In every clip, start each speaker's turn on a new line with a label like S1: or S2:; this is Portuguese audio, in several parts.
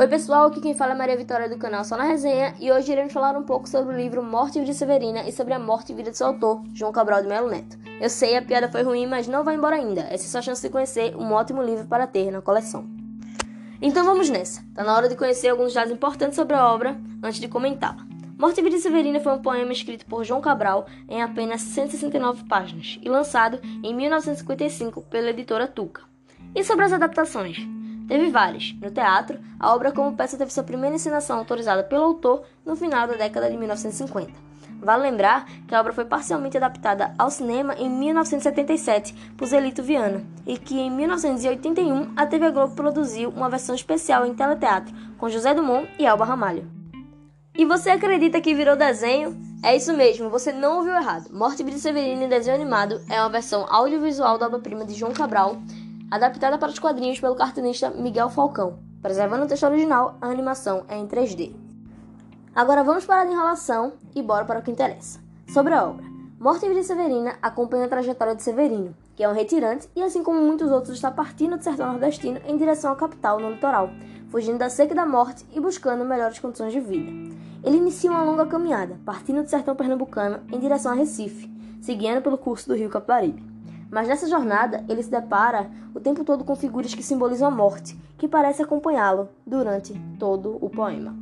S1: Oi pessoal, aqui quem fala é Maria Vitória do canal Só na Resenha e hoje iremos falar um pouco sobre o livro Morte e Vida Severina e sobre a morte e vida de seu autor, João Cabral de Melo Neto. Eu sei, a piada foi ruim, mas não vai embora ainda. Essa é sua chance de conhecer um ótimo livro para ter na coleção. Então vamos nessa. Tá na hora de conhecer alguns dados importantes sobre a obra antes de comentá-la. Morte e Vida Severina foi um poema escrito por João Cabral em apenas 169 páginas e lançado em 1955 pela editora Tuca. E sobre as adaptações? Teve várias. No teatro, a obra como peça teve sua primeira encenação autorizada pelo autor no final da década de 1950. Vale lembrar que a obra foi parcialmente adaptada ao cinema em 1977 por Zelito Viana e que em 1981 a TV Globo produziu uma versão especial em teleteatro com José Dumont e Alba Ramalho. E você acredita que virou desenho? É isso mesmo, você não ouviu errado. Morte de Severino em desenho animado é uma versão audiovisual da obra-prima de João Cabral adaptada para os quadrinhos pelo cartunista Miguel Falcão. Preservando o texto original, a animação é em 3D. Agora vamos parar de enrolação e bora para o que interessa. Sobre a obra. Morte e Vida Severina acompanha a trajetória de Severino, que é um retirante e, assim como muitos outros, está partindo do sertão nordestino em direção à capital no litoral, fugindo da seca e da morte e buscando melhores condições de vida. Ele inicia uma longa caminhada, partindo do sertão pernambucano em direção a Recife, seguindo pelo curso do rio Capibaribe. Mas nessa jornada, ele se depara o tempo todo com figuras que simbolizam a morte, que parece acompanhá-lo durante todo o poema.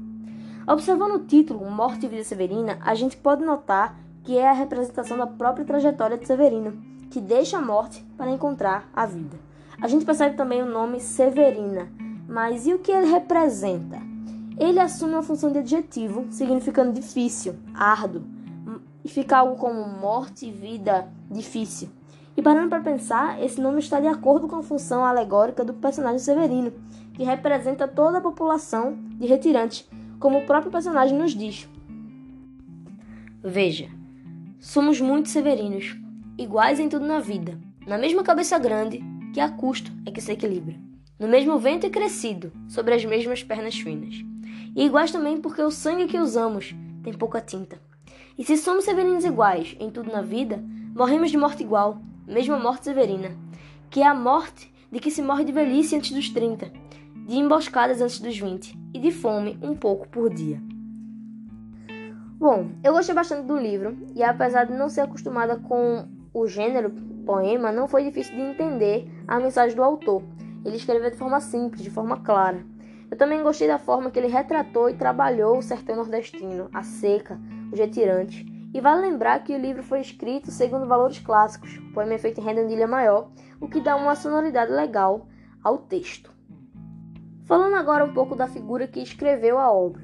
S1: Observando o título Morte e Vida Severina, a gente pode notar que é a representação da própria trajetória de Severino, que deixa a morte para encontrar a vida. A gente percebe também o nome Severina, mas e o que ele representa? Ele assume uma função de adjetivo, significando difícil, árduo, e fica algo como morte e vida difícil. E parando para pensar, esse nome está de acordo com a função alegórica do personagem Severino, que representa toda a população de retirantes, como o próprio personagem nos diz. Veja, somos muito severinos, iguais em tudo na vida, na mesma cabeça grande, que a custo é que se equilibra, no mesmo vento e crescido, sobre as mesmas pernas finas. E iguais também porque o sangue que usamos tem pouca tinta. E se somos severinos iguais em tudo na vida, morremos de morte igual, mesma morte severina, que é a morte de que se morre de velhice antes dos 30, de emboscadas antes dos 20 e de fome um pouco por dia. Bom, eu gostei bastante do livro e apesar de não ser acostumada com o gênero poema, não foi difícil de entender a mensagem do autor. Ele escreveu de forma simples, de forma clara. Eu também gostei da forma que ele retratou e trabalhou o sertão nordestino, a seca, os retirantes e vale lembrar que o livro foi escrito segundo valores clássicos, o poema é feito em redondilha maior, o que dá uma sonoridade legal ao texto. Falando agora um pouco da figura que escreveu a obra.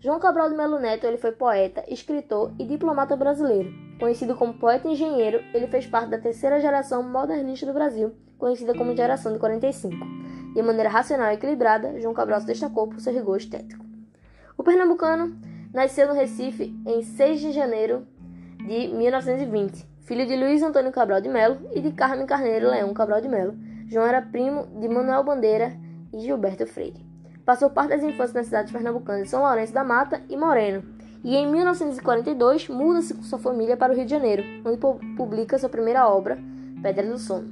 S1: João Cabral de Melo Neto ele foi poeta, escritor e diplomata brasileiro. Conhecido como poeta engenheiro, ele fez parte da terceira geração modernista do Brasil, conhecida como geração de 45. De maneira racional e equilibrada, João Cabral se destacou por seu rigor estético. O pernambucano Nasceu no Recife em 6 de janeiro de 1920, filho de Luiz Antônio Cabral de Melo e de Carmen Carneiro Leão Cabral de Melo. João era primo de Manuel Bandeira e Gilberto Freire. Passou parte das infâncias nas cidades pernambucanas de São Lourenço da Mata e Moreno, e em 1942 muda-se com sua família para o Rio de Janeiro, onde publica sua primeira obra, Pedra do Sono.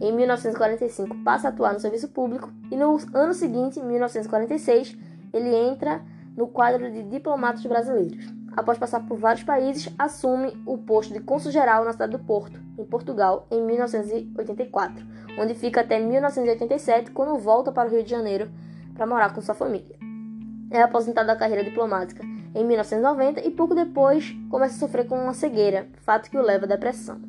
S1: Em 1945 passa a atuar no serviço público e no ano seguinte, em 1946, ele entra no quadro de diplomatas brasileiros. Após passar por vários países, assume o posto de cônsul-geral na cidade do Porto, em Portugal, em 1984, onde fica até 1987, quando volta para o Rio de Janeiro para morar com sua família. É aposentado da carreira diplomática em 1990 e pouco depois começa a sofrer com uma cegueira, fato que o leva à depressão.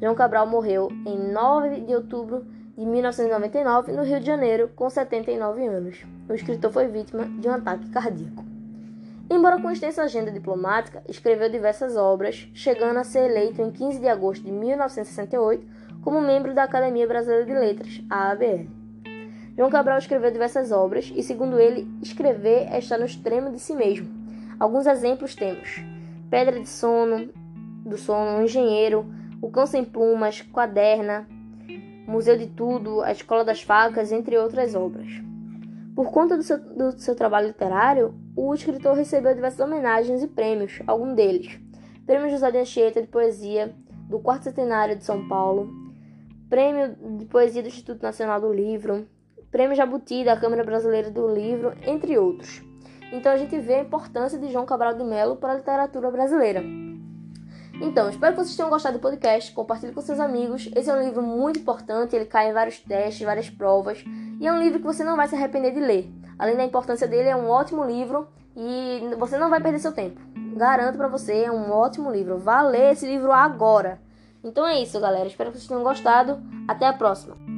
S1: João Cabral morreu em 9 de outubro de 1999 no Rio de Janeiro, com 79 anos. O escritor foi vítima de um ataque cardíaco. Embora com extensa agenda diplomática, escreveu diversas obras, chegando a ser eleito em 15 de agosto de 1968 como membro da Academia Brasileira de Letras, a ABL. João Cabral escreveu diversas obras e, segundo ele, escrever é estar no extremo de si mesmo. Alguns exemplos temos: Pedra de Sono, do Sono, O Engenheiro, O Cão Sem Plumas, Quaderna, Museu de Tudo, A Escola das Facas, entre outras obras. Por conta do seu, do seu trabalho literário, o escritor recebeu diversas homenagens e prêmios, algum deles. Prêmio José de Anchieta de Poesia do Quarto Centenário de São Paulo, Prêmio de Poesia do Instituto Nacional do Livro, Prêmio Jabuti da Câmara Brasileira do Livro, entre outros. Então a gente vê a importância de João Cabral de Mello para a literatura brasileira. Então, espero que vocês tenham gostado do podcast, compartilhe com seus amigos. Esse é um livro muito importante, ele cai em vários testes, várias provas, e é um livro que você não vai se arrepender de ler. Além da importância dele, é um ótimo livro e você não vai perder seu tempo. Garanto para você, é um ótimo livro. Vá ler esse livro agora. Então é isso, galera. Espero que vocês tenham gostado. Até a próxima.